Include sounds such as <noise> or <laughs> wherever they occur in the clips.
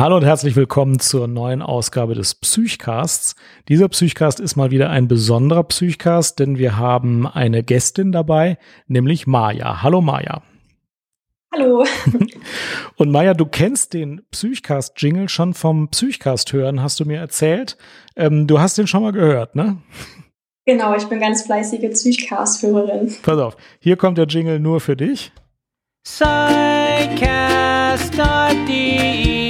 Hallo und herzlich willkommen zur neuen Ausgabe des Psychcasts. Dieser Psychcast ist mal wieder ein besonderer Psychcast, denn wir haben eine Gästin dabei, nämlich Maja. Hallo Maja. Hallo. <laughs> Und Maja, du kennst den Psychcast-Jingle schon vom Psychcast hören, hast du mir erzählt. Ähm, du hast den schon mal gehört, ne? Genau, ich bin ganz fleißige Psychcast-Hörerin. Pass auf, hier kommt der Jingle nur für dich. Psychcast.de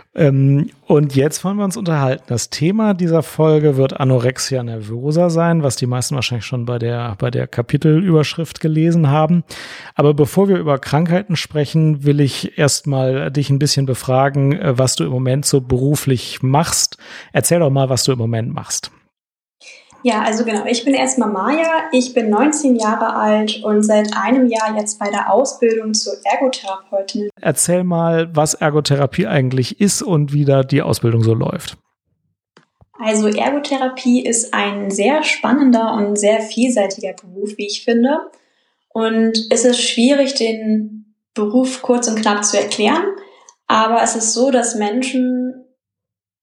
Ähm, und jetzt wollen wir uns unterhalten. Das Thema dieser Folge wird Anorexia nervosa sein, was die meisten wahrscheinlich schon bei der, bei der Kapitelüberschrift gelesen haben. Aber bevor wir über Krankheiten sprechen, will ich erstmal dich ein bisschen befragen, äh, was du im Moment so beruflich machst. Erzähl doch mal, was du im Moment machst. Ja, also genau. Ich bin erstmal Maja. Ich bin 19 Jahre alt und seit einem Jahr jetzt bei der Ausbildung zur Ergotherapeutin. Erzähl mal, was Ergotherapie eigentlich ist und wie da die Ausbildung so läuft. Also Ergotherapie ist ein sehr spannender und sehr vielseitiger Beruf, wie ich finde. Und es ist schwierig, den Beruf kurz und knapp zu erklären. Aber es ist so, dass Menschen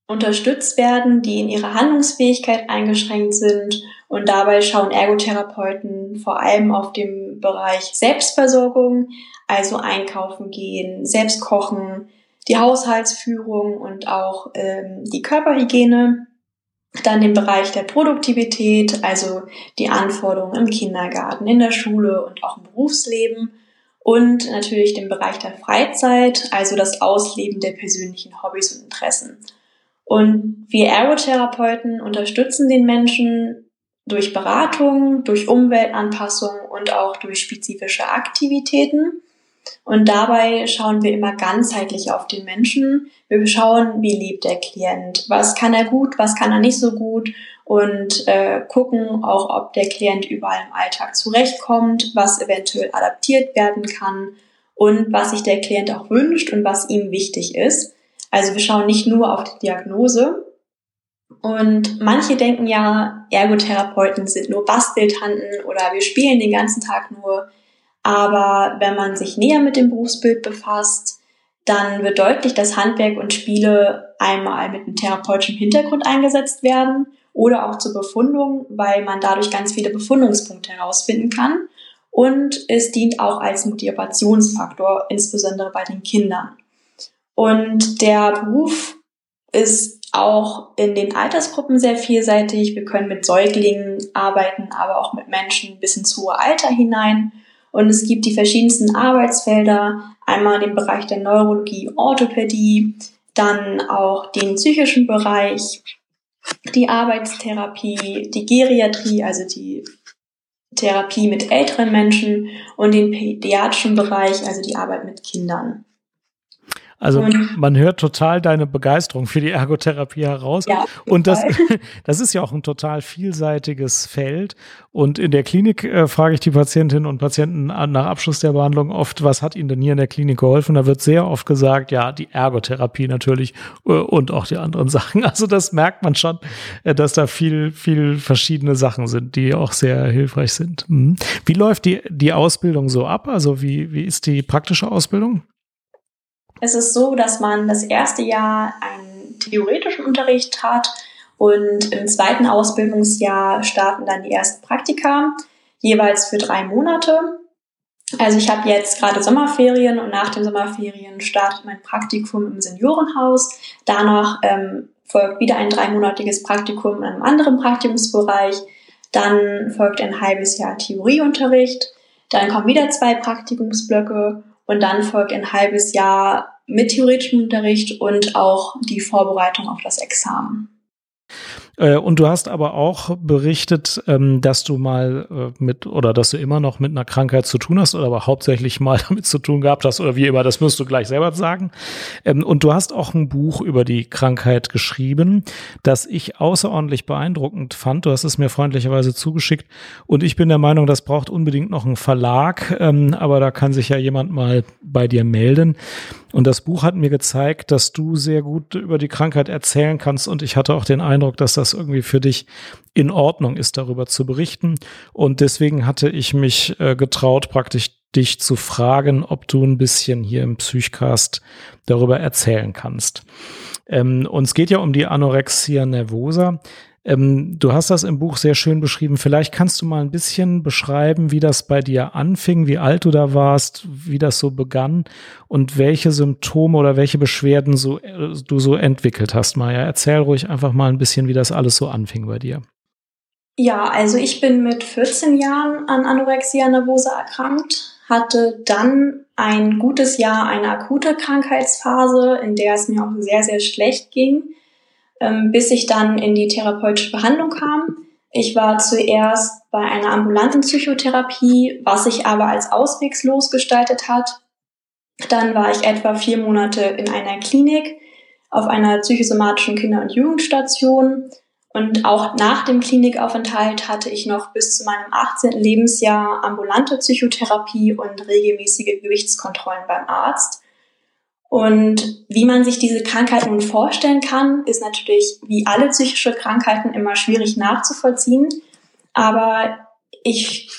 unterstützt werden, die in ihrer Handlungsfähigkeit eingeschränkt sind. Und dabei schauen Ergotherapeuten vor allem auf den Bereich Selbstversorgung, also einkaufen gehen, selbst kochen, die Haushaltsführung und auch ähm, die Körperhygiene. Dann den Bereich der Produktivität, also die Anforderungen im Kindergarten, in der Schule und auch im Berufsleben. Und natürlich den Bereich der Freizeit, also das Ausleben der persönlichen Hobbys und Interessen. Und wir Aerotherapeuten unterstützen den Menschen durch Beratung, durch Umweltanpassung und auch durch spezifische Aktivitäten. Und dabei schauen wir immer ganzheitlich auf den Menschen. Wir schauen, wie lebt der Klient, was kann er gut, was kann er nicht so gut und äh, gucken auch, ob der Klient überall im Alltag zurechtkommt, was eventuell adaptiert werden kann und was sich der Klient auch wünscht und was ihm wichtig ist. Also wir schauen nicht nur auf die Diagnose. Und manche denken ja, Ergotherapeuten sind nur Basteltanten oder wir spielen den ganzen Tag nur. Aber wenn man sich näher mit dem Berufsbild befasst, dann wird deutlich, dass Handwerk und Spiele einmal mit einem therapeutischen Hintergrund eingesetzt werden oder auch zur Befundung, weil man dadurch ganz viele Befundungspunkte herausfinden kann. Und es dient auch als Motivationsfaktor, insbesondere bei den Kindern. Und der Beruf ist auch in den Altersgruppen sehr vielseitig. Wir können mit Säuglingen arbeiten, aber auch mit Menschen bis ins hohe Alter hinein. Und es gibt die verschiedensten Arbeitsfelder, einmal den Bereich der Neurologie, Orthopädie, dann auch den psychischen Bereich, die Arbeitstherapie, die Geriatrie, also die Therapie mit älteren Menschen und den pädiatrischen Bereich, also die Arbeit mit Kindern. Also man hört total deine Begeisterung für die Ergotherapie heraus. Ja, und das, <laughs> das ist ja auch ein total vielseitiges Feld. Und in der Klinik äh, frage ich die Patientinnen und Patienten nach Abschluss der Behandlung oft, was hat ihnen denn hier in der Klinik geholfen? Da wird sehr oft gesagt, ja, die Ergotherapie natürlich äh, und auch die anderen <laughs> Sachen. Also das merkt man schon, äh, dass da viel, viel verschiedene Sachen sind, die auch sehr hilfreich sind. Mhm. Wie läuft die, die Ausbildung so ab? Also wie, wie ist die praktische Ausbildung? Es ist so, dass man das erste Jahr einen theoretischen Unterricht hat und im zweiten Ausbildungsjahr starten dann die ersten Praktika, jeweils für drei Monate. Also ich habe jetzt gerade Sommerferien und nach den Sommerferien startet mein Praktikum im Seniorenhaus. Danach ähm, folgt wieder ein dreimonatiges Praktikum in einem anderen Praktikumsbereich. Dann folgt ein halbes Jahr Theorieunterricht. Dann kommen wieder zwei Praktikumsblöcke und dann folgt ein halbes Jahr mit theoretischem Unterricht und auch die Vorbereitung auf das Examen. Äh, und du hast aber auch berichtet, ähm, dass du mal äh, mit oder dass du immer noch mit einer Krankheit zu tun hast oder aber hauptsächlich mal <laughs> damit zu tun gehabt hast oder wie immer, das musst du gleich selber sagen. Ähm, und du hast auch ein Buch über die Krankheit geschrieben, das ich außerordentlich beeindruckend fand. Du hast es mir freundlicherweise zugeschickt und ich bin der Meinung, das braucht unbedingt noch einen Verlag, ähm, aber da kann sich ja jemand mal bei dir melden. Und das Buch hat mir gezeigt, dass du sehr gut über die Krankheit erzählen kannst. Und ich hatte auch den Eindruck, dass das irgendwie für dich in Ordnung ist, darüber zu berichten. Und deswegen hatte ich mich äh, getraut, praktisch dich zu fragen, ob du ein bisschen hier im Psychcast darüber erzählen kannst. Ähm, und es geht ja um die Anorexia nervosa. Ähm, du hast das im Buch sehr schön beschrieben. Vielleicht kannst du mal ein bisschen beschreiben, wie das bei dir anfing, wie alt du da warst, wie das so begann und welche Symptome oder welche Beschwerden so, äh, du so entwickelt hast, Maja. Erzähl ruhig einfach mal ein bisschen, wie das alles so anfing bei dir. Ja, also ich bin mit 14 Jahren an Anorexia nervosa erkrankt, hatte dann ein gutes Jahr eine akute Krankheitsphase, in der es mir auch sehr, sehr schlecht ging bis ich dann in die therapeutische Behandlung kam. Ich war zuerst bei einer ambulanten Psychotherapie, was sich aber als auswegslos gestaltet hat. Dann war ich etwa vier Monate in einer Klinik auf einer psychosomatischen Kinder- und Jugendstation. Und auch nach dem Klinikaufenthalt hatte ich noch bis zu meinem 18. Lebensjahr ambulante Psychotherapie und regelmäßige Gewichtskontrollen beim Arzt. Und wie man sich diese Krankheit nun vorstellen kann, ist natürlich wie alle psychische Krankheiten immer schwierig nachzuvollziehen. Aber ich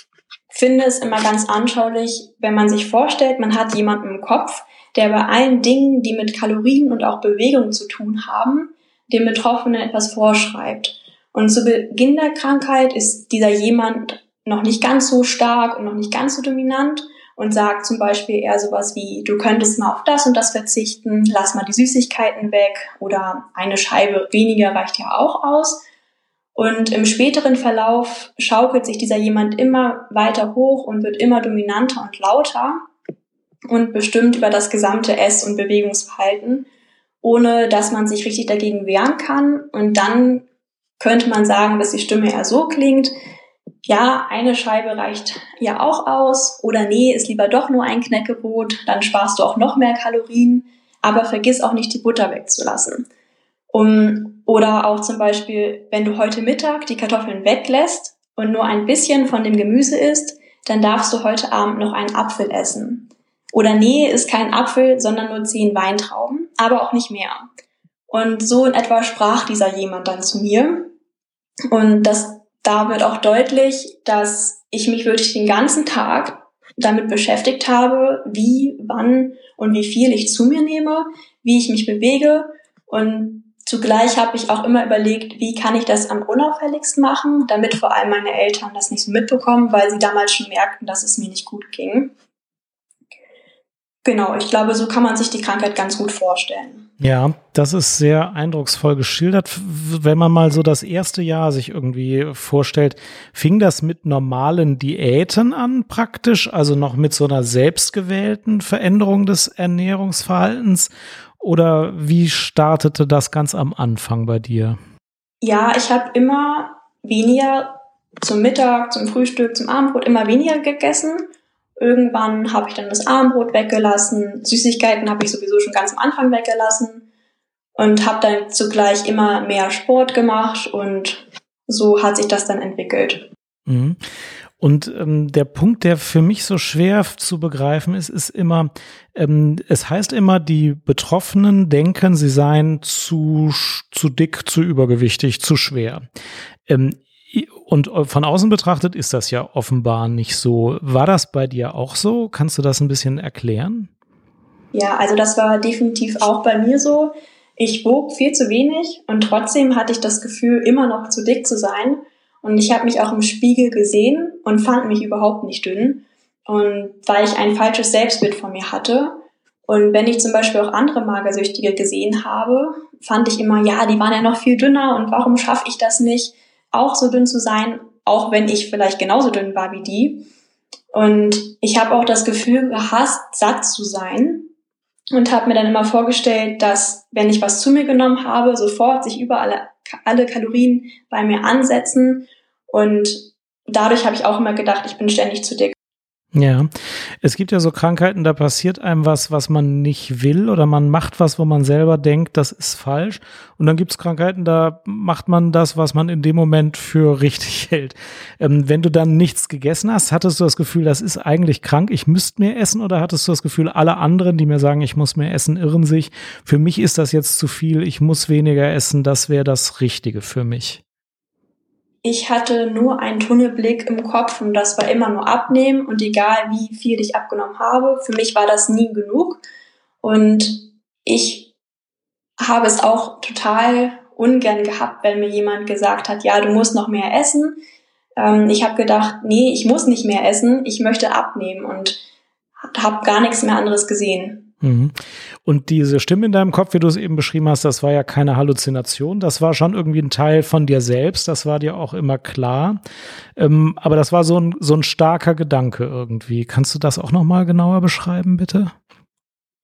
finde es immer ganz anschaulich, wenn man sich vorstellt, man hat jemanden im Kopf, der bei allen Dingen, die mit Kalorien und auch Bewegung zu tun haben, dem Betroffenen etwas vorschreibt. Und zu Beginn der Krankheit ist dieser jemand noch nicht ganz so stark und noch nicht ganz so dominant und sagt zum Beispiel eher sowas wie, du könntest mal auf das und das verzichten, lass mal die Süßigkeiten weg oder eine Scheibe weniger reicht ja auch aus. Und im späteren Verlauf schaukelt sich dieser jemand immer weiter hoch und wird immer dominanter und lauter und bestimmt über das gesamte Ess- und Bewegungsverhalten, ohne dass man sich richtig dagegen wehren kann. Und dann könnte man sagen, dass die Stimme eher so klingt, ja, eine Scheibe reicht ja auch aus oder nee, ist lieber doch nur ein Knäckebrot, dann sparst du auch noch mehr Kalorien, aber vergiss auch nicht die Butter wegzulassen. Um, oder auch zum Beispiel, wenn du heute Mittag die Kartoffeln weglässt und nur ein bisschen von dem Gemüse isst, dann darfst du heute Abend noch einen Apfel essen. Oder nee, ist kein Apfel, sondern nur zehn Weintrauben, aber auch nicht mehr. Und so in etwa sprach dieser jemand dann zu mir. Und das da wird auch deutlich, dass ich mich wirklich den ganzen Tag damit beschäftigt habe, wie, wann und wie viel ich zu mir nehme, wie ich mich bewege und zugleich habe ich auch immer überlegt, wie kann ich das am unauffälligsten machen, damit vor allem meine Eltern das nicht so mitbekommen, weil sie damals schon merkten, dass es mir nicht gut ging. Genau, ich glaube, so kann man sich die Krankheit ganz gut vorstellen. Ja, das ist sehr eindrucksvoll geschildert. Wenn man mal so das erste Jahr sich irgendwie vorstellt, fing das mit normalen Diäten an praktisch, also noch mit so einer selbstgewählten Veränderung des Ernährungsverhaltens oder wie startete das ganz am Anfang bei dir? Ja, ich habe immer weniger zum Mittag, zum Frühstück, zum Abendbrot immer weniger gegessen Irgendwann habe ich dann das Armbrot weggelassen. Süßigkeiten habe ich sowieso schon ganz am Anfang weggelassen und habe dann zugleich immer mehr Sport gemacht und so hat sich das dann entwickelt. Mhm. Und ähm, der Punkt, der für mich so schwer zu begreifen ist, ist immer, ähm, es heißt immer, die Betroffenen denken, sie seien zu, zu dick, zu übergewichtig, zu schwer. Ähm, und äh, von außen betrachtet ist das ja offenbar nicht so. War das bei dir auch so? Kannst du das ein bisschen erklären? Ja, also das war definitiv auch bei mir so. Ich wog viel zu wenig und trotzdem hatte ich das Gefühl, immer noch zu dick zu sein. Und ich habe mich auch im Spiegel gesehen und fand mich überhaupt nicht dünn. Und weil ich ein falsches Selbstbild von mir hatte. Und wenn ich zum Beispiel auch andere Magersüchtige gesehen habe, fand ich immer, ja, die waren ja noch viel dünner und warum schaffe ich das nicht? Auch so dünn zu sein, auch wenn ich vielleicht genauso dünn war wie die. Und ich habe auch das Gefühl gehasst, satt zu sein und habe mir dann immer vorgestellt, dass wenn ich was zu mir genommen habe, sofort sich überall alle Kalorien bei mir ansetzen. Und dadurch habe ich auch immer gedacht, ich bin ständig zu dick. Ja, es gibt ja so Krankheiten, da passiert einem was, was man nicht will oder man macht was, wo man selber denkt, das ist falsch. Und dann gibt es Krankheiten, da macht man das, was man in dem Moment für <laughs> richtig hält. Ähm, wenn du dann nichts gegessen hast, hattest du das Gefühl, das ist eigentlich krank, ich müsste mehr essen oder hattest du das Gefühl, alle anderen, die mir sagen, ich muss mehr essen, irren sich. Für mich ist das jetzt zu viel, ich muss weniger essen, das wäre das Richtige für mich ich hatte nur einen Tunnelblick im Kopf und das war immer nur abnehmen und egal wie viel ich abgenommen habe, für mich war das nie genug und ich habe es auch total ungern gehabt, wenn mir jemand gesagt hat, ja, du musst noch mehr essen. Ähm, ich habe gedacht, nee, ich muss nicht mehr essen, ich möchte abnehmen und habe gar nichts mehr anderes gesehen. Mhm. Und diese Stimme in deinem Kopf, wie du es eben beschrieben hast, das war ja keine Halluzination, das war schon irgendwie ein Teil von dir selbst, das war dir auch immer klar. Ähm, aber das war so ein, so ein starker Gedanke irgendwie. Kannst du das auch nochmal genauer beschreiben, bitte?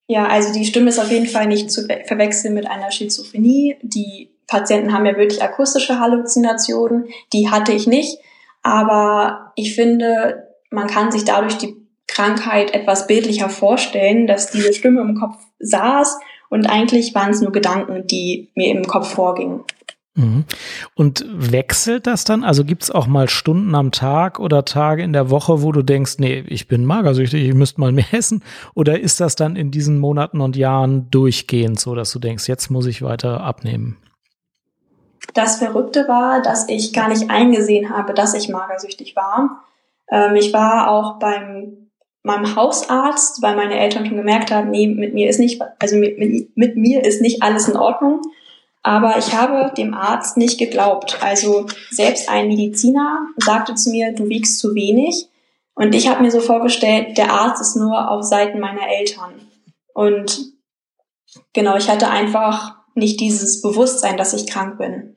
Ja, also die Stimme ist auf jeden Fall nicht zu verwechseln mit einer Schizophrenie. Die Patienten haben ja wirklich akustische Halluzinationen, die hatte ich nicht. Aber ich finde, man kann sich dadurch die Krankheit etwas bildlicher vorstellen, dass diese Stimme im Kopf saß und eigentlich waren es nur Gedanken, die mir im Kopf vorgingen. Mhm. Und wechselt das dann? Also gibt es auch mal Stunden am Tag oder Tage in der Woche, wo du denkst, nee, ich bin magersüchtig, ich müsste mal mehr <laughs> essen? Oder ist das dann in diesen Monaten und Jahren durchgehend so, dass du denkst, jetzt muss ich weiter abnehmen? Das Verrückte war, dass ich gar nicht eingesehen habe, dass ich magersüchtig war. Ähm, ich war auch beim meinem Hausarzt, weil meine Eltern schon gemerkt haben, nee, mit mir ist nicht, also mit, mit, mit mir ist nicht alles in Ordnung. Aber ich habe dem Arzt nicht geglaubt. Also selbst ein Mediziner sagte zu mir, du wiegst zu wenig. Und ich habe mir so vorgestellt, der Arzt ist nur auf Seiten meiner Eltern. Und genau, ich hatte einfach nicht dieses Bewusstsein, dass ich krank bin.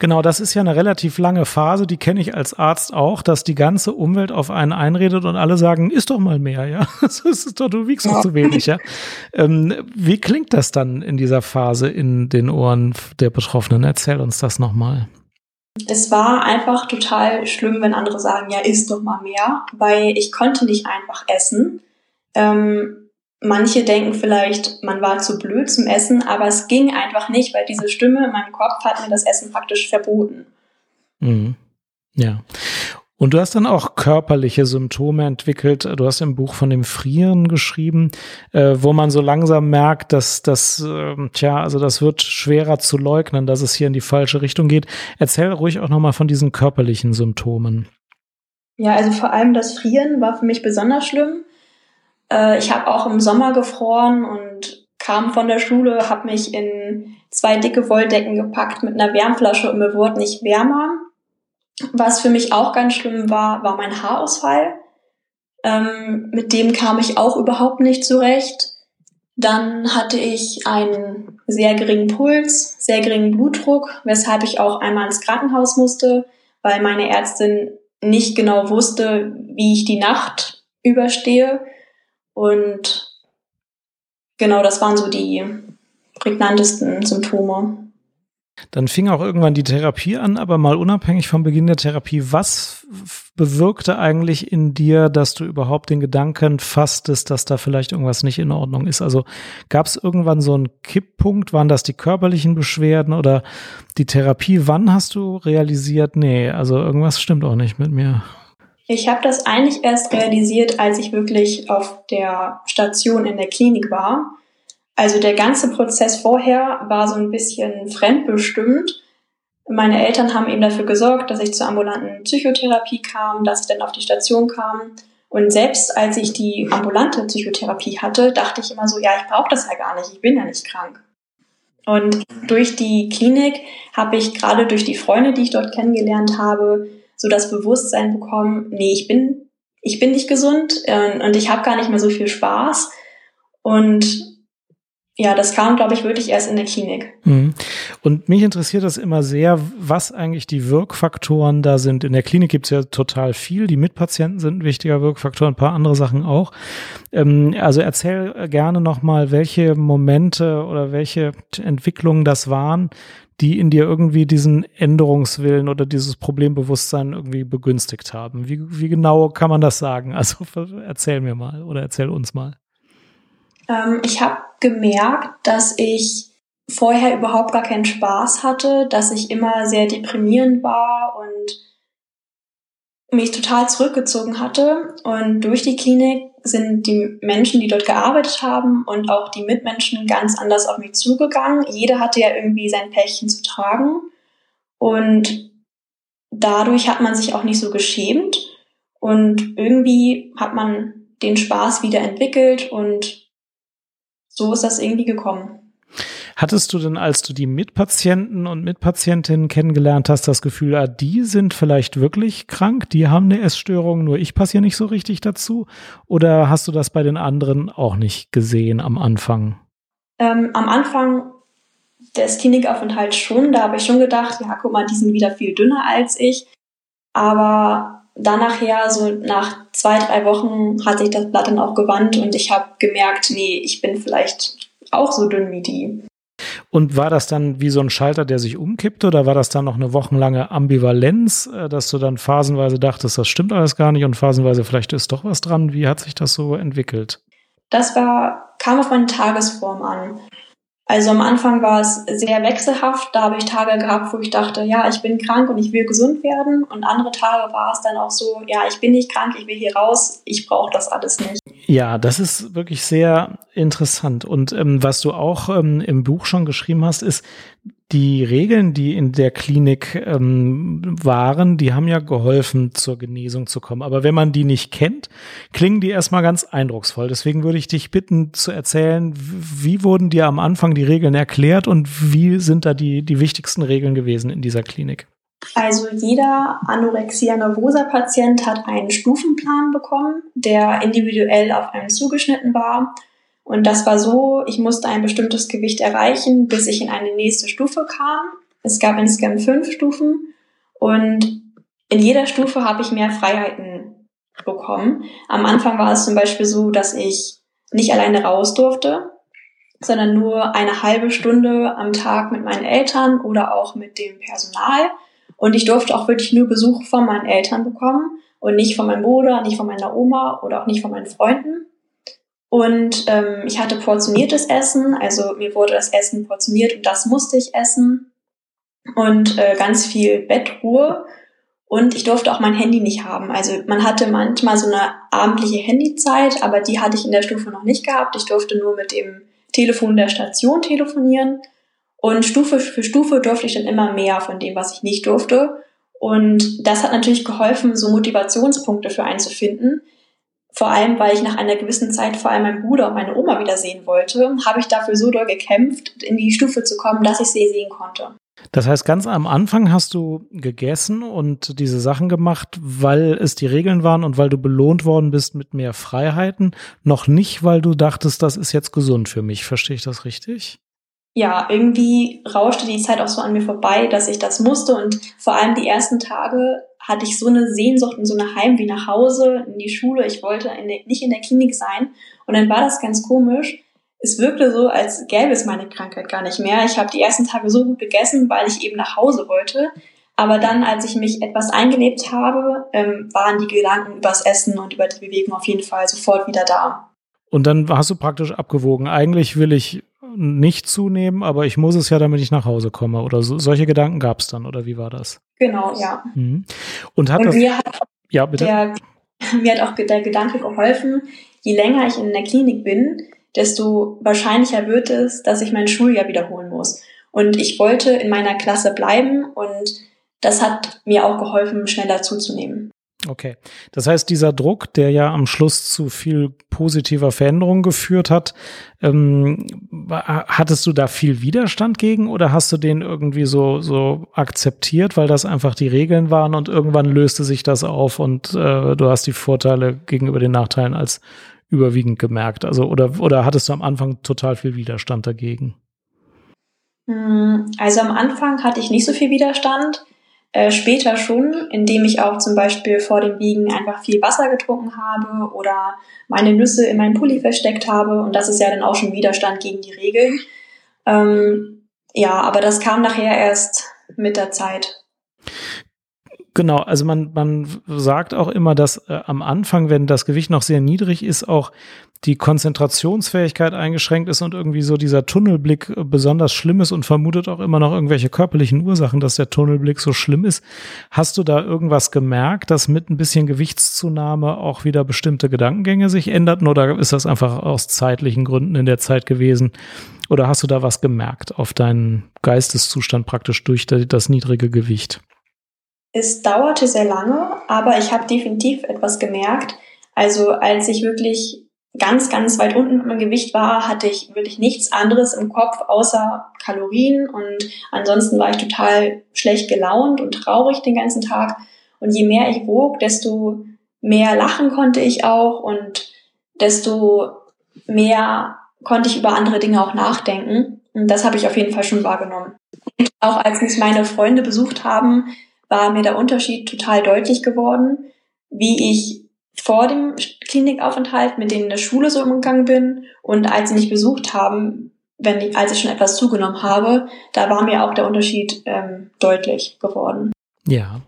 Genau, das ist ja eine relativ lange Phase, die kenne ich als Arzt auch, dass die ganze Umwelt auf einen einredet und alle sagen, isst doch mal mehr, ja. <laughs> Das ist doch, du wiegst doch ja. zu wenig, ja. Ähm, wie klingt das dann in dieser Phase in den Ohren der Betroffenen? Erzähl uns das nochmal. Es war einfach total schlimm, wenn andere sagen, ja, isst doch mal mehr, weil ich konnte nicht einfach essen. Ähm, Manche denken vielleicht, man war zu blöd zum Essen, aber es ging einfach nicht, weil diese Stimme in meinem Kopf hat mir das Essen praktisch verboten. Mhm. Ja. Und du hast dann auch körperliche Symptome entwickelt. Du hast im Buch von dem Frieren geschrieben, äh, wo man so langsam merkt, dass das, äh, tja, also das wird schwerer zu leugnen, dass es hier in die falsche Richtung geht. Erzähl ruhig auch nochmal von diesen körperlichen Symptomen. Ja, also vor allem das Frieren war für mich besonders schlimm. Äh, ich habe auch im Sommer gefroren und kam von der Schule, habe mich in zwei dicke Wolldecken gepackt mit einer Wärmflasche und mir wurde nicht wärmer. Was für mich auch ganz schlimm war, war mein Haarausfall. Ähm, mit dem kam ich auch überhaupt nicht zurecht. Dann hatte ich einen sehr geringen Puls, sehr geringen Blutdruck, weshalb ich auch einmal ins Krankenhaus musste, weil meine Ärztin nicht genau wusste, wie ich die Nacht überstehe. Und genau, das waren so die prägnantesten Symptome. Dann fing auch irgendwann die Therapie an, aber mal unabhängig vom Beginn der Therapie, was bewirkte eigentlich in dir, dass du überhaupt den Gedanken fasstest, dass da vielleicht irgendwas nicht in Ordnung ist? Also gab es irgendwann so einen Kipppunkt? Waren das die körperlichen Beschwerden oder die Therapie? Wann hast du realisiert, nee, also irgendwas stimmt auch nicht mit mir? Ich habe das eigentlich erst realisiert, als ich wirklich auf der Station in der Klinik war. Also der ganze Prozess vorher war so ein bisschen fremdbestimmt. Meine Eltern haben eben dafür gesorgt, dass ich zur ambulanten Psychotherapie kam, dass ich dann auf die Station kam. Und selbst als ich die ambulante Psychotherapie hatte, dachte ich immer so, ja, ich brauche das ja gar nicht, ich bin ja nicht krank. Und durch die Klinik habe ich gerade durch die Freunde, die ich dort kennengelernt habe, so das Bewusstsein bekommen, nee, ich bin, ich bin nicht gesund äh, und ich habe gar nicht mehr so viel Spaß. Und ja, das kam, glaube ich, wirklich erst in der Klinik. Mhm. Und mich interessiert das immer sehr, was eigentlich die Wirkfaktoren da sind. In der Klinik gibt es ja total viel. Die Mitpatienten sind ein wichtiger Wirkfaktor, ein paar andere Sachen auch. Ähm, also erzähl gerne nochmal, welche Momente oder welche Entwicklungen das waren, die in dir irgendwie diesen Änderungswillen oder dieses Problembewusstsein irgendwie begünstigt haben. Wie, wie genau kann man das sagen? Also <laughs> erzähl mir mal oder erzähl uns mal. Ähm, ich habe gemerkt, dass ich vorher überhaupt gar keinen Spaß hatte, dass ich immer sehr deprimierend war und mich total zurückgezogen hatte. Und durch die Klinik sind die Menschen, die dort gearbeitet haben und auch die Mitmenschen ganz anders auf mich zugegangen. Jeder hatte ja irgendwie sein Päckchen zu tragen. Und dadurch hat man sich auch nicht so geschämt. Und irgendwie hat man den Spaß wieder entwickelt und so ist das irgendwie gekommen. Hattest du denn, als du die Mitpatienten und Mitpatientinnen kennengelernt hast, das Gefühl, ah, die sind vielleicht wirklich krank, die haben eine Essstörung, nur ich passe hier nicht so richtig dazu? Oder hast du das bei den anderen auch nicht gesehen am Anfang? Ähm, am Anfang des Klinikaufenthalts schon, da habe ich schon gedacht, ja, guck mal, die sind wieder viel dünner als ich. Aber dann nachher, so nach zwei, drei Wochen, hat sich das Blatt dann auch gewandt und ich habe gemerkt, nee, ich bin vielleicht auch so dünn wie die. Und war das dann wie so ein Schalter, der sich umkippt, oder war das dann noch eine wochenlange Ambivalenz, äh, dass du dann phasenweise dachtest, das stimmt alles gar nicht und phasenweise vielleicht ist doch was dran? Wie hat sich das so entwickelt? Das war, kam auf meine Tagesform an. Also am Anfang war es sehr wechselhaft. Da habe ich Tage gehabt, wo ich dachte, ja, ich bin krank und ich will gesund werden. Und andere Tage war es dann auch so, ja, ich bin nicht krank, ich will hier raus, ich brauche das alles nicht. Ja, das ist wirklich sehr interessant. Und ähm, was du auch ähm, im Buch schon geschrieben hast, ist, die Regeln, die in der Klinik ähm, waren, die haben ja geholfen, zur Genesung zu kommen. Aber wenn man die nicht kennt, klingen die erstmal ganz eindrucksvoll. Deswegen würde ich dich bitten zu erzählen, wie wurden dir am Anfang die Regeln erklärt und wie sind da die, die wichtigsten Regeln gewesen in dieser Klinik? Also jeder Anorexia nervosa Patient hat einen Stufenplan bekommen, der individuell auf einen zugeschnitten war und das war so, ich musste ein bestimmtes Gewicht erreichen, bis ich in eine nächste Stufe kam. Es gab insgesamt fünf Stufen und in jeder Stufe habe ich mehr Freiheiten bekommen. Am Anfang war es zum Beispiel so, dass ich nicht alleine raus durfte, sondern nur eine halbe Stunde am Tag mit meinen Eltern oder auch mit dem Personal. Und ich durfte auch wirklich nur Besuch von meinen Eltern bekommen und nicht von meinem Bruder, nicht von meiner Oma oder auch nicht von meinen Freunden. Und ähm, ich hatte portioniertes Essen, also mir wurde das Essen portioniert und das musste ich essen. Und äh, ganz viel Bettruhe. Und ich durfte auch mein Handy nicht haben. Also man hatte manchmal so eine abendliche Handyzeit, aber die hatte ich in der Stufe noch nicht gehabt. Ich durfte nur mit dem Telefon der Station telefonieren. Und Stufe für Stufe durfte ich dann immer mehr von dem, was ich nicht durfte. Und das hat natürlich geholfen, so Motivationspunkte für einen zu finden. Vor allem, weil ich nach einer gewissen Zeit vor allem meinen Bruder und meine Oma wiedersehen wollte, habe ich dafür so doll gekämpft, in die Stufe zu kommen, dass ich sie sehen konnte. Das heißt, ganz am Anfang hast du gegessen und diese Sachen gemacht, weil es die Regeln waren und weil du belohnt worden bist mit mehr Freiheiten, noch nicht, weil du dachtest, das ist jetzt gesund für mich. Verstehe ich das richtig? Ja, irgendwie rauschte die Zeit auch so an mir vorbei, dass ich das musste und vor allem die ersten Tage hatte ich so eine Sehnsucht und so eine Heimweh nach Hause, in die Schule. Ich wollte in der, nicht in der Klinik sein. Und dann war das ganz komisch. Es wirkte so, als gäbe es meine Krankheit gar nicht mehr. Ich habe die ersten Tage so gut gegessen, weil ich eben nach Hause wollte. Aber dann, als ich mich etwas eingelebt habe, ähm, waren die Gedanken übers Essen und über die Bewegung auf jeden Fall sofort wieder da. Und dann hast du praktisch abgewogen. Eigentlich will ich nicht zunehmen, aber ich muss es ja, damit ich nach Hause komme. Oder so, solche Gedanken gab es dann, oder wie war das? Genau, ja. Mhm. Und hat Und das. Mir hat ja, bitte. Der, <laughs> mir hat auch der Gedanke geholfen, je länger ich in der Klinik bin, desto wahrscheinlicher wird es, dass ich mein Schuljahr wiederholen muss. Und ich wollte in meiner Klasse bleiben und das hat mir auch geholfen, schneller zuzunehmen. Okay. Das heißt, dieser Druck, der ja am Schluss zu viel positiver Veränderung geführt hat, ähm, hattest du da viel Widerstand gegen oder hast du den irgendwie so, so akzeptiert, weil das einfach die Regeln waren und irgendwann löste sich das auf und äh, du hast die Vorteile gegenüber den Nachteilen als überwiegend gemerkt? Also, oder, oder hattest du am Anfang total viel Widerstand dagegen? Hm, also am Anfang hatte ich nicht so viel Widerstand. Äh, später schon, indem ich auch zum Beispiel vor dem Wiegen einfach viel Wasser getrunken habe oder meine Nüsse in meinem Pulli versteckt habe. Und das ist ja dann auch schon Widerstand gegen die Regeln. Ähm, ja, aber das kam nachher erst mit der Zeit. Genau, also man, man sagt auch immer, dass äh, am Anfang, wenn das Gewicht noch sehr niedrig ist, auch die Konzentrationsfähigkeit eingeschränkt ist und irgendwie so dieser Tunnelblick äh, besonders schlimm ist und vermutet auch immer noch irgendwelche körperlichen Ursachen, dass der Tunnelblick so schlimm ist. Hast du da irgendwas gemerkt, dass mit ein bisschen Gewichtszunahme auch wieder bestimmte Gedankengänge sich änderten oder ist das einfach aus zeitlichen Gründen in der Zeit gewesen? Oder hast du da was gemerkt auf deinen Geisteszustand praktisch durch das niedrige Gewicht? Es dauerte sehr lange, aber ich habe definitiv etwas gemerkt. Also als ich wirklich ganz, ganz weit unten mit meinem Gewicht war, hatte ich wirklich nichts anderes im Kopf außer Kalorien und ansonsten war ich total schlecht gelaunt und traurig den ganzen Tag. Und je mehr ich wog, desto mehr lachen konnte ich auch und desto mehr konnte ich über andere Dinge auch nachdenken. Und das habe ich auf jeden Fall schon wahrgenommen. Auch als mich meine Freunde besucht haben, war mir der Unterschied total deutlich geworden, wie ich vor dem Klinikaufenthalt mit denen in der Schule so umgegangen bin und als sie mich besucht haben, wenn ich, als ich schon etwas zugenommen habe, da war mir auch der Unterschied ähm, deutlich geworden. Ja.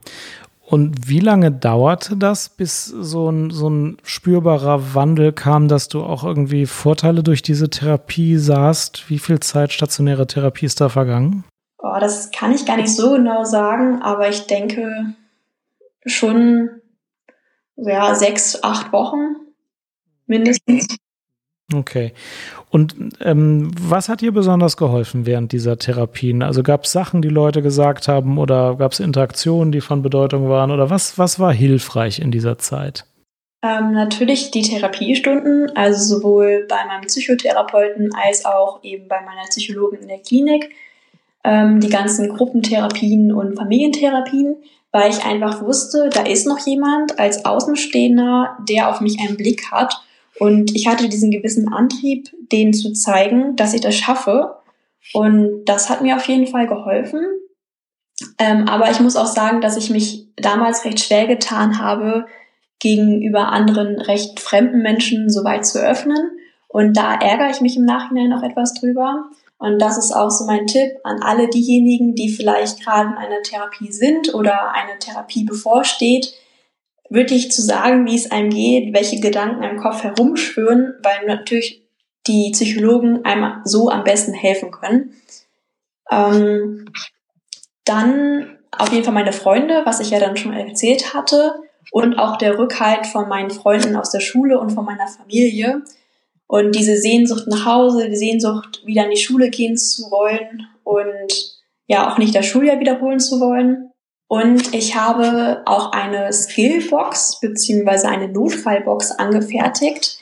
Und wie lange dauerte das, bis so ein, so ein spürbarer Wandel kam, dass du auch irgendwie Vorteile durch diese Therapie sahst? Wie viel Zeit stationäre Therapie ist da vergangen? Oh, das kann ich gar nicht so genau sagen, aber ich denke schon ja, sechs, acht Wochen mindestens. Okay. Und ähm, was hat dir besonders geholfen während dieser Therapien? Also gab es Sachen, die Leute gesagt haben oder gab es Interaktionen, die von Bedeutung waren? Oder was, was war hilfreich in dieser Zeit? Ähm, natürlich die Therapiestunden, also sowohl bei meinem Psychotherapeuten als auch eben bei meiner Psychologin in der Klinik ähm, die ganzen Gruppentherapien und Familientherapien, weil ich einfach wusste, da ist noch jemand als Außenstehender, der auf mich einen Blick hat. Und ich hatte diesen gewissen Antrieb, denen zu zeigen, dass ich das schaffe. Und das hat mir auf jeden Fall geholfen. Ähm, aber ich muss auch sagen, dass ich mich damals recht schwer getan habe, gegenüber anderen recht fremden Menschen so weit zu öffnen. Und da ärgere ich mich im Nachhinein noch etwas drüber. Und das ist auch so mein Tipp an alle diejenigen, die vielleicht gerade in einer Therapie sind oder eine Therapie bevorsteht, wirklich zu sagen, wie es einem geht, welche Gedanken im Kopf herumschwören, weil natürlich die Psychologen einem so am besten helfen können. Ähm, dann auf jeden Fall meine Freunde, was ich ja dann schon erzählt hatte, und auch der Rückhalt von meinen Freunden aus der Schule und von meiner Familie, und diese Sehnsucht nach Hause, die Sehnsucht, wieder in die Schule gehen zu wollen und ja auch nicht das Schuljahr wiederholen zu wollen. Und ich habe auch eine Skillbox beziehungsweise eine Notfallbox angefertigt.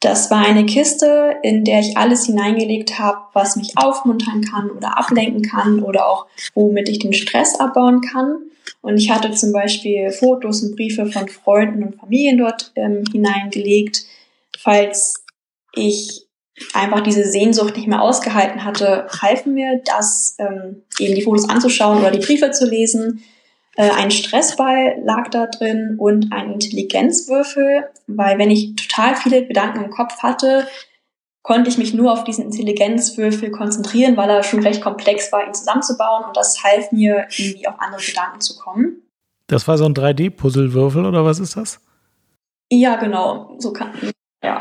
Das war eine Kiste, in der ich alles hineingelegt habe, was mich aufmuntern kann oder ablenken kann oder auch womit ich den Stress abbauen kann. Und ich hatte zum Beispiel Fotos und Briefe von Freunden und Familien dort ähm, hineingelegt, falls ich einfach diese Sehnsucht nicht mehr ausgehalten hatte, halfen mir das, ähm, eben die Fotos anzuschauen oder die Briefe zu lesen. Äh, ein Stressball lag da drin und ein Intelligenzwürfel, weil wenn ich total viele Gedanken im Kopf hatte, konnte ich mich nur auf diesen Intelligenzwürfel konzentrieren, weil er schon recht komplex war, ihn zusammenzubauen und das half mir, irgendwie auf andere Gedanken zu kommen. Das war so ein 3D-Puzzlewürfel oder was ist das? Ja, genau, so kann ja.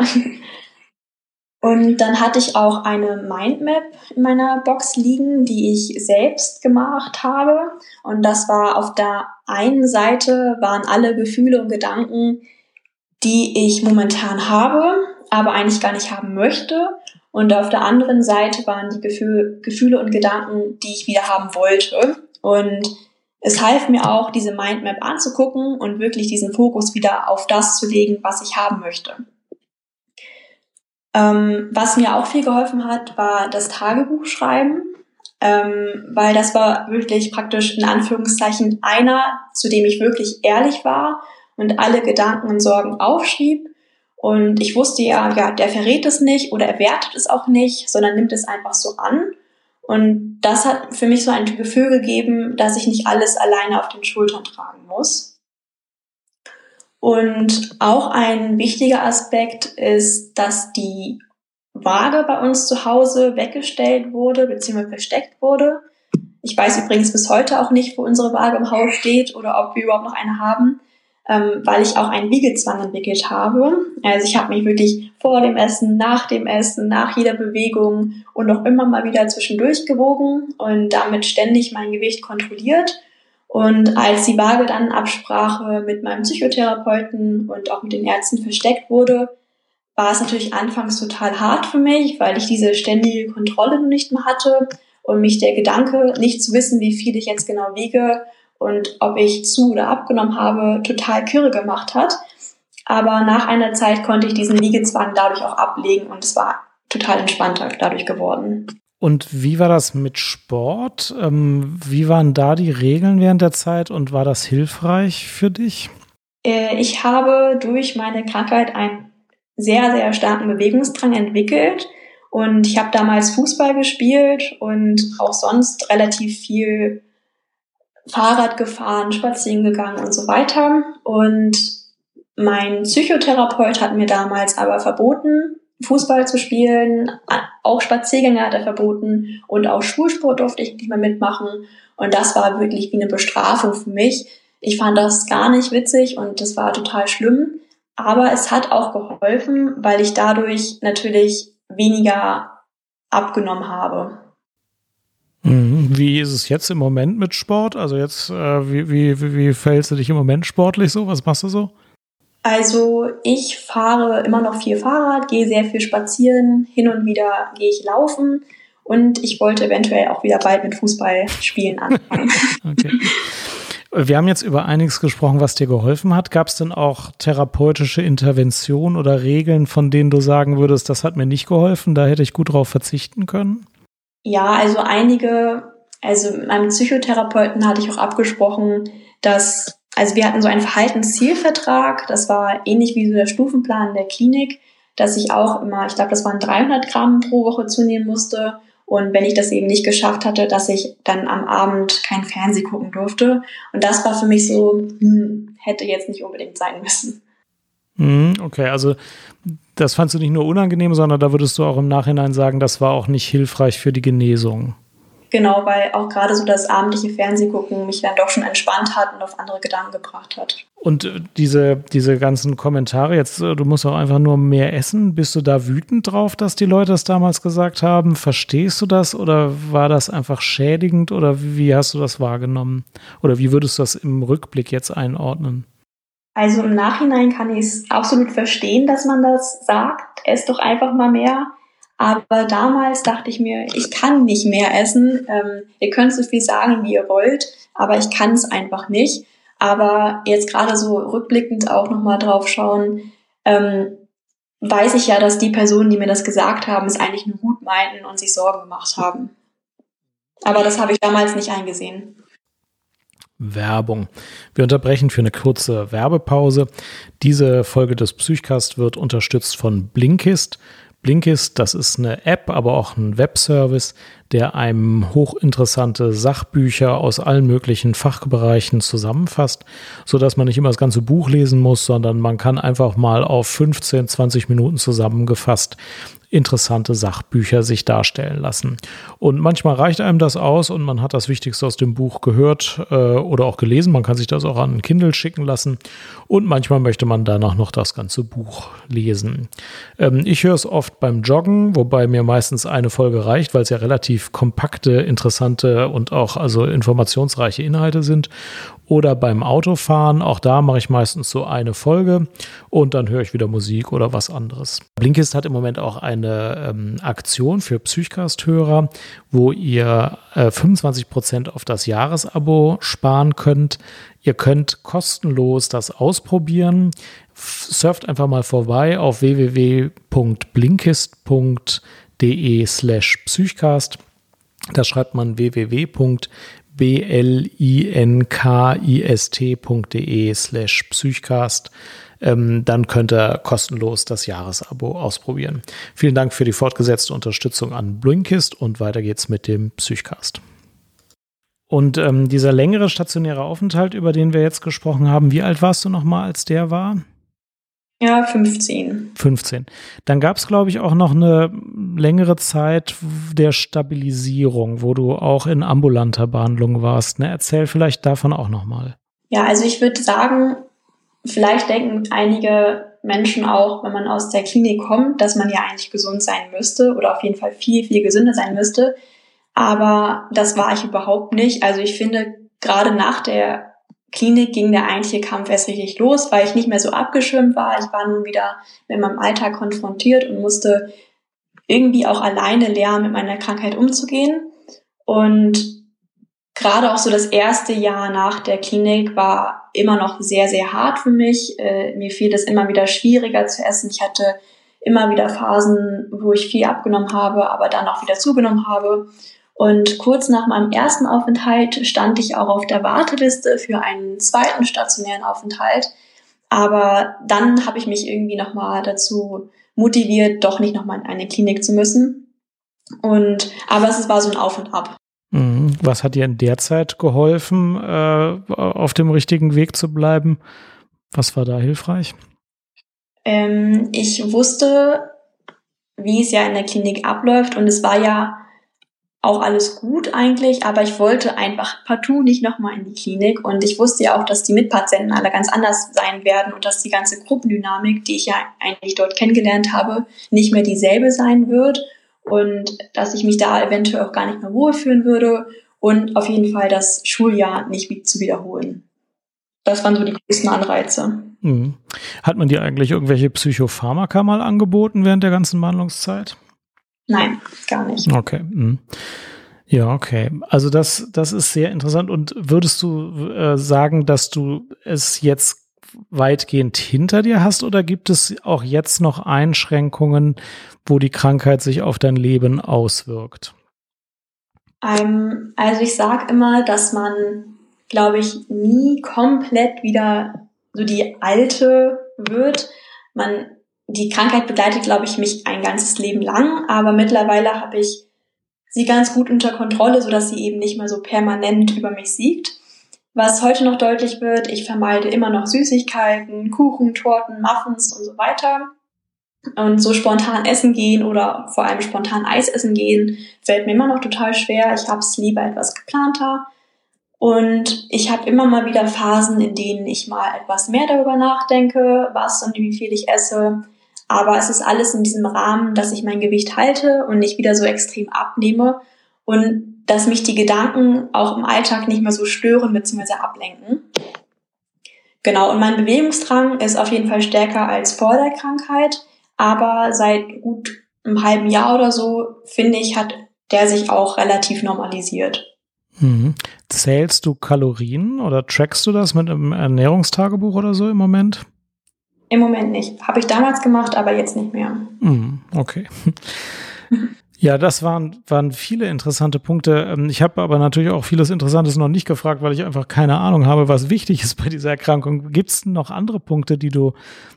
Und dann hatte ich auch eine Mindmap in meiner Box liegen, die ich selbst gemacht habe. Und das war auf der einen Seite waren alle Gefühle und Gedanken, die ich momentan habe, aber eigentlich gar nicht haben möchte. Und auf der anderen Seite waren die Gefühl, Gefühle und Gedanken, die ich wieder haben wollte. Und es half mir auch, diese Mindmap anzugucken und wirklich diesen Fokus wieder auf das zu legen, was ich haben möchte. Ähm, was mir auch viel geholfen hat, war das Tagebuch schreiben, ähm, weil das war wirklich praktisch in Anführungszeichen einer, zu dem ich wirklich ehrlich war und alle Gedanken und Sorgen aufschrieb. Und ich wusste ja, ja, der verrät es nicht oder er wertet es auch nicht, sondern nimmt es einfach so an. Und das hat für mich so ein Gefühl gegeben, dass ich nicht alles alleine auf den Schultern tragen muss. Und auch ein wichtiger Aspekt ist, dass die Waage bei uns zu Hause weggestellt wurde bzw. versteckt wurde. Ich weiß übrigens bis heute auch nicht, wo unsere Waage im Haus steht oder ob wir überhaupt noch eine haben, ähm, weil ich auch einen Wiegezwang entwickelt habe. Also ich habe mich wirklich vor dem Essen, nach dem Essen, nach jeder Bewegung und auch immer mal wieder zwischendurch gewogen und damit ständig mein Gewicht kontrolliert. Und als die Waage dann Absprache mit meinem Psychotherapeuten und auch mit den Ärzten versteckt wurde, war es natürlich anfangs total hart für mich, weil ich diese ständige Kontrolle nicht mehr hatte und mich der Gedanke, nicht zu wissen, wie viel ich jetzt genau wiege und ob ich zu oder abgenommen habe, total kirre gemacht hat. Aber nach einer Zeit konnte ich diesen Wiegezwang dadurch auch ablegen und es war total entspannter dadurch geworden. Und wie war das mit Sport? Ähm, wie waren da die Regeln während der Zeit und war das hilfreich für dich? Äh, ich habe durch meine Krankheit einen sehr, sehr starken Bewegungsdrang entwickelt. Und ich habe damals Fußball gespielt und auch sonst relativ viel Fahrrad gefahren, spazieren gegangen und so weiter. Und mein Psychotherapeut hat mir damals aber verboten, Fußball zu spielen, auch Spaziergänge hat er verboten und auch Schulsport durfte ich nicht mehr mitmachen. Und das war wirklich wie eine Bestrafung für mich. Ich fand das gar nicht witzig und das war total schlimm. Aber es hat auch geholfen, weil ich dadurch natürlich weniger abgenommen habe. Mhm. Wie ist es jetzt im Moment mit Sport? Also jetzt, äh, wie, wie, wie verhältst du dich im Moment sportlich so? Was machst du so? Also ich fahre immer noch viel Fahrrad, gehe sehr viel spazieren, hin und wieder gehe ich laufen und ich wollte eventuell auch wieder bald mit Fußball spielen anfangen. <laughs> okay. Wir haben jetzt über einiges gesprochen, was dir geholfen hat. Gab es denn auch therapeutische Interventionen oder Regeln, von denen du sagen würdest, das hat mir nicht geholfen, da hätte ich gut drauf verzichten können? Ja, also einige, also mit meinem Psychotherapeuten hatte ich auch abgesprochen, dass, also wir hatten so einen Verhaltenszielvertrag, das war ähnlich wie so der Stufenplan der Klinik, dass ich auch immer, ich glaube, das waren 300 Gramm pro Woche zunehmen musste und wenn ich das eben nicht geschafft hatte, dass ich dann am Abend kein Fernseh gucken durfte. Und das war für mich so, hm, hätte jetzt nicht unbedingt sein müssen. Mhm, okay, also das fandst du nicht nur unangenehm, sondern da würdest du auch im Nachhinein sagen, das war auch nicht hilfreich für die Genesung. Genau, weil auch gerade so das abendliche Fernsehgucken mich dann doch schon entspannt hat und auf andere Gedanken gebracht hat. Und äh, diese, diese ganzen Kommentare, jetzt, äh, du musst auch einfach nur mehr essen. Bist du da wütend drauf, dass die Leute das damals gesagt haben? Verstehst du das oder war das einfach schädigend oder wie hast du das wahrgenommen? Oder wie würdest du das im Rückblick jetzt einordnen? Also im Nachhinein kann ich es absolut verstehen, dass man das sagt. Ess doch einfach mal mehr. Aber damals dachte ich mir, ich kann nicht mehr essen. Ähm, ihr könnt so viel sagen, wie ihr wollt, aber ich kann es einfach nicht. Aber jetzt gerade so rückblickend auch nochmal drauf schauen, ähm, weiß ich ja, dass die Personen, die mir das gesagt haben, es eigentlich nur gut meinten und sich Sorgen gemacht haben. Aber das habe ich damals nicht eingesehen. Werbung. Wir unterbrechen für eine kurze Werbepause. Diese Folge des Psychcast wird unterstützt von Blinkist. Blinkist, das ist eine App, aber auch ein Webservice, der einem hochinteressante Sachbücher aus allen möglichen Fachbereichen zusammenfasst, so dass man nicht immer das ganze Buch lesen muss, sondern man kann einfach mal auf 15, 20 Minuten zusammengefasst interessante Sachbücher sich darstellen lassen. Und manchmal reicht einem das aus und man hat das Wichtigste aus dem Buch gehört äh, oder auch gelesen. Man kann sich das auch an Kindle schicken lassen. Und manchmal möchte man danach noch das ganze Buch lesen. Ähm, ich höre es oft beim Joggen, wobei mir meistens eine Folge reicht, weil es ja relativ kompakte, interessante und auch also informationsreiche Inhalte sind oder beim Autofahren. Auch da mache ich meistens so eine Folge und dann höre ich wieder Musik oder was anderes. Blinkist hat im Moment auch eine ähm, Aktion für Psychcast-Hörer, wo ihr äh, 25% auf das Jahresabo sparen könnt. Ihr könnt kostenlos das ausprobieren. Surft einfach mal vorbei auf www.blinkist.de slash Psychcast. Da schreibt man www blinkist.de slash psychcast. Ähm, dann könnt ihr kostenlos das Jahresabo ausprobieren. Vielen Dank für die fortgesetzte Unterstützung an Blinkist und weiter geht's mit dem Psychcast. Und ähm, dieser längere stationäre Aufenthalt, über den wir jetzt gesprochen haben, wie alt warst du nochmal, als der war? Ja, 15. 15. Dann gab es, glaube ich, auch noch eine längere Zeit der Stabilisierung, wo du auch in ambulanter Behandlung warst. Ne? Erzähl vielleicht davon auch nochmal. Ja, also ich würde sagen, vielleicht denken einige Menschen auch, wenn man aus der Klinik kommt, dass man ja eigentlich gesund sein müsste oder auf jeden Fall viel, viel gesünder sein müsste. Aber das war ich überhaupt nicht. Also ich finde, gerade nach der Klinik ging der eigentliche Kampf erst richtig los, weil ich nicht mehr so abgeschirmt war. Ich war nun wieder mit meinem Alltag konfrontiert und musste irgendwie auch alleine lernen, mit meiner Krankheit umzugehen. Und gerade auch so das erste Jahr nach der Klinik war immer noch sehr, sehr hart für mich. Äh, mir fiel es immer wieder schwieriger zu essen. Ich hatte immer wieder Phasen, wo ich viel abgenommen habe, aber dann auch wieder zugenommen habe. Und kurz nach meinem ersten Aufenthalt stand ich auch auf der Warteliste für einen zweiten stationären Aufenthalt. Aber dann habe ich mich irgendwie nochmal dazu motiviert, doch nicht nochmal in eine Klinik zu müssen. Und, aber es war so ein Auf und Ab. Mhm. Was hat dir in der Zeit geholfen, äh, auf dem richtigen Weg zu bleiben? Was war da hilfreich? Ähm, ich wusste, wie es ja in der Klinik abläuft und es war ja auch alles gut eigentlich, aber ich wollte einfach partout nicht nochmal in die Klinik und ich wusste ja auch, dass die Mitpatienten alle ganz anders sein werden und dass die ganze Gruppendynamik, die ich ja eigentlich dort kennengelernt habe, nicht mehr dieselbe sein wird und dass ich mich da eventuell auch gar nicht mehr wohlfühlen würde und auf jeden Fall das Schuljahr nicht zu wiederholen. Das waren so die größten Anreize. Mhm. Hat man dir eigentlich irgendwelche Psychopharmaka mal angeboten während der ganzen Behandlungszeit? Nein, gar nicht. Okay. Mhm. Ja, okay. Also das, das ist sehr interessant. Und würdest du äh, sagen, dass du es jetzt weitgehend hinter dir hast oder gibt es auch jetzt noch Einschränkungen, wo die Krankheit sich auf dein Leben auswirkt? Ähm, also ich sage immer, dass man, glaube ich, nie komplett wieder so die alte wird. Man die Krankheit begleitet, glaube ich, mich ein ganzes Leben lang, aber mittlerweile habe ich sie ganz gut unter Kontrolle, sodass sie eben nicht mehr so permanent über mich siegt. Was heute noch deutlich wird, ich vermeide immer noch Süßigkeiten, Kuchen, Torten, Muffins und so weiter. Und so spontan essen gehen oder vor allem spontan Eis essen gehen, fällt mir immer noch total schwer. Ich habe es lieber etwas geplanter. Und ich habe immer mal wieder Phasen, in denen ich mal etwas mehr darüber nachdenke, was und wie viel ich esse. Aber es ist alles in diesem Rahmen, dass ich mein Gewicht halte und nicht wieder so extrem abnehme und dass mich die Gedanken auch im Alltag nicht mehr so stören bzw. ablenken. Genau, und mein Bewegungsdrang ist auf jeden Fall stärker als vor der Krankheit, aber seit gut einem halben Jahr oder so, finde ich, hat der sich auch relativ normalisiert. Mhm. Zählst du Kalorien oder trackst du das mit einem Ernährungstagebuch oder so im Moment? Im Moment nicht. Habe ich damals gemacht, aber jetzt nicht mehr. Mm, okay. <laughs> Ja, das waren, waren viele interessante Punkte. Ähm, ich habe aber natürlich auch vieles Interessantes noch nicht gefragt, weil ich einfach keine Ahnung habe, was wichtig ist bei dieser Erkrankung. Gibt es noch andere Punkte, die du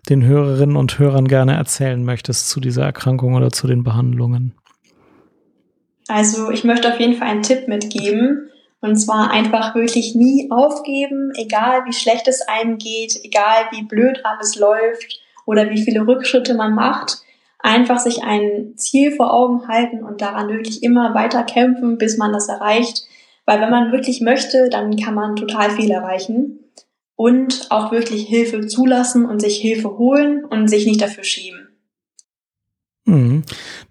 den Hörerinnen und Hörern gerne erzählen möchtest zu dieser Erkrankung oder zu den Behandlungen? Also ich möchte auf jeden Fall einen Tipp mitgeben. Und zwar einfach wirklich nie aufgeben, egal wie schlecht es einem geht, egal wie blöd alles läuft oder wie viele Rückschritte man macht. Einfach sich ein Ziel vor Augen halten und daran wirklich immer weiter kämpfen, bis man das erreicht. Weil wenn man wirklich möchte, dann kann man total viel erreichen. Und auch wirklich Hilfe zulassen und sich Hilfe holen und sich nicht dafür schämen. Mhm.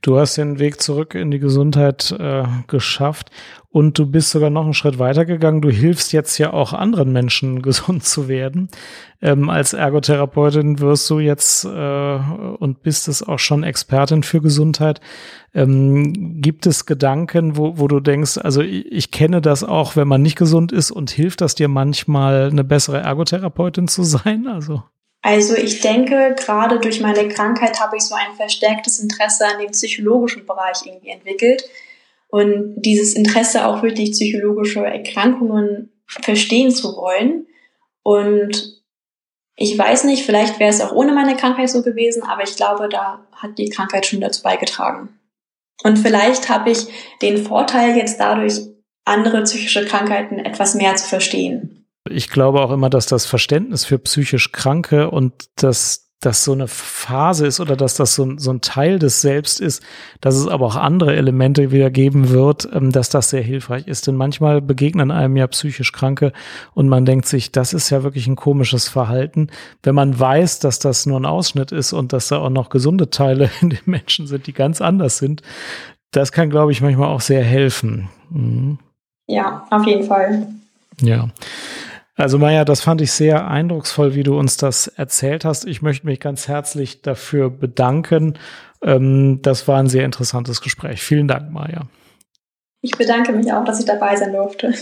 Du hast den Weg zurück in die Gesundheit äh, geschafft und du bist sogar noch einen Schritt weiter gegangen. Du hilfst jetzt ja auch anderen Menschen <laughs> gesund zu werden. Ähm, als Ergotherapeutin wirst du jetzt äh, und bist es auch schon Expertin für Gesundheit. Ähm, gibt es Gedanken, wo, wo du denkst, also ich, ich kenne das auch, wenn man nicht gesund ist und hilft das dir manchmal, eine bessere Ergotherapeutin zu sein? Also also ich denke, gerade durch meine Krankheit habe ich so ein verstärktes Interesse an dem psychologischen Bereich irgendwie entwickelt. Und dieses Interesse auch wirklich psychologische Erkrankungen verstehen zu wollen. Und ich weiß nicht, vielleicht wäre es auch ohne meine Krankheit so gewesen, aber ich glaube, da hat die Krankheit schon dazu beigetragen. Und vielleicht habe ich den Vorteil jetzt dadurch, andere psychische Krankheiten etwas mehr zu verstehen. Ich glaube auch immer, dass das Verständnis für psychisch Kranke und das das so eine Phase ist oder dass das so, so ein Teil des Selbst ist, dass es aber auch andere Elemente wieder geben wird, ähm, dass das sehr hilfreich ist. Denn manchmal begegnen einem ja psychisch Kranke und man denkt sich, das ist ja wirklich ein komisches Verhalten. Wenn man weiß, dass das nur ein Ausschnitt ist und dass da auch noch gesunde Teile in den Menschen sind, die ganz anders sind, das kann, glaube ich, manchmal auch sehr helfen. Mhm. Ja, auf jeden Fall. Ja. Also Maja, das fand ich sehr eindrucksvoll, wie du uns das erzählt hast. Ich möchte mich ganz herzlich dafür bedanken. Ähm, das war ein sehr interessantes Gespräch. Vielen Dank, Maja. Ich bedanke mich auch, dass ich dabei sein durfte.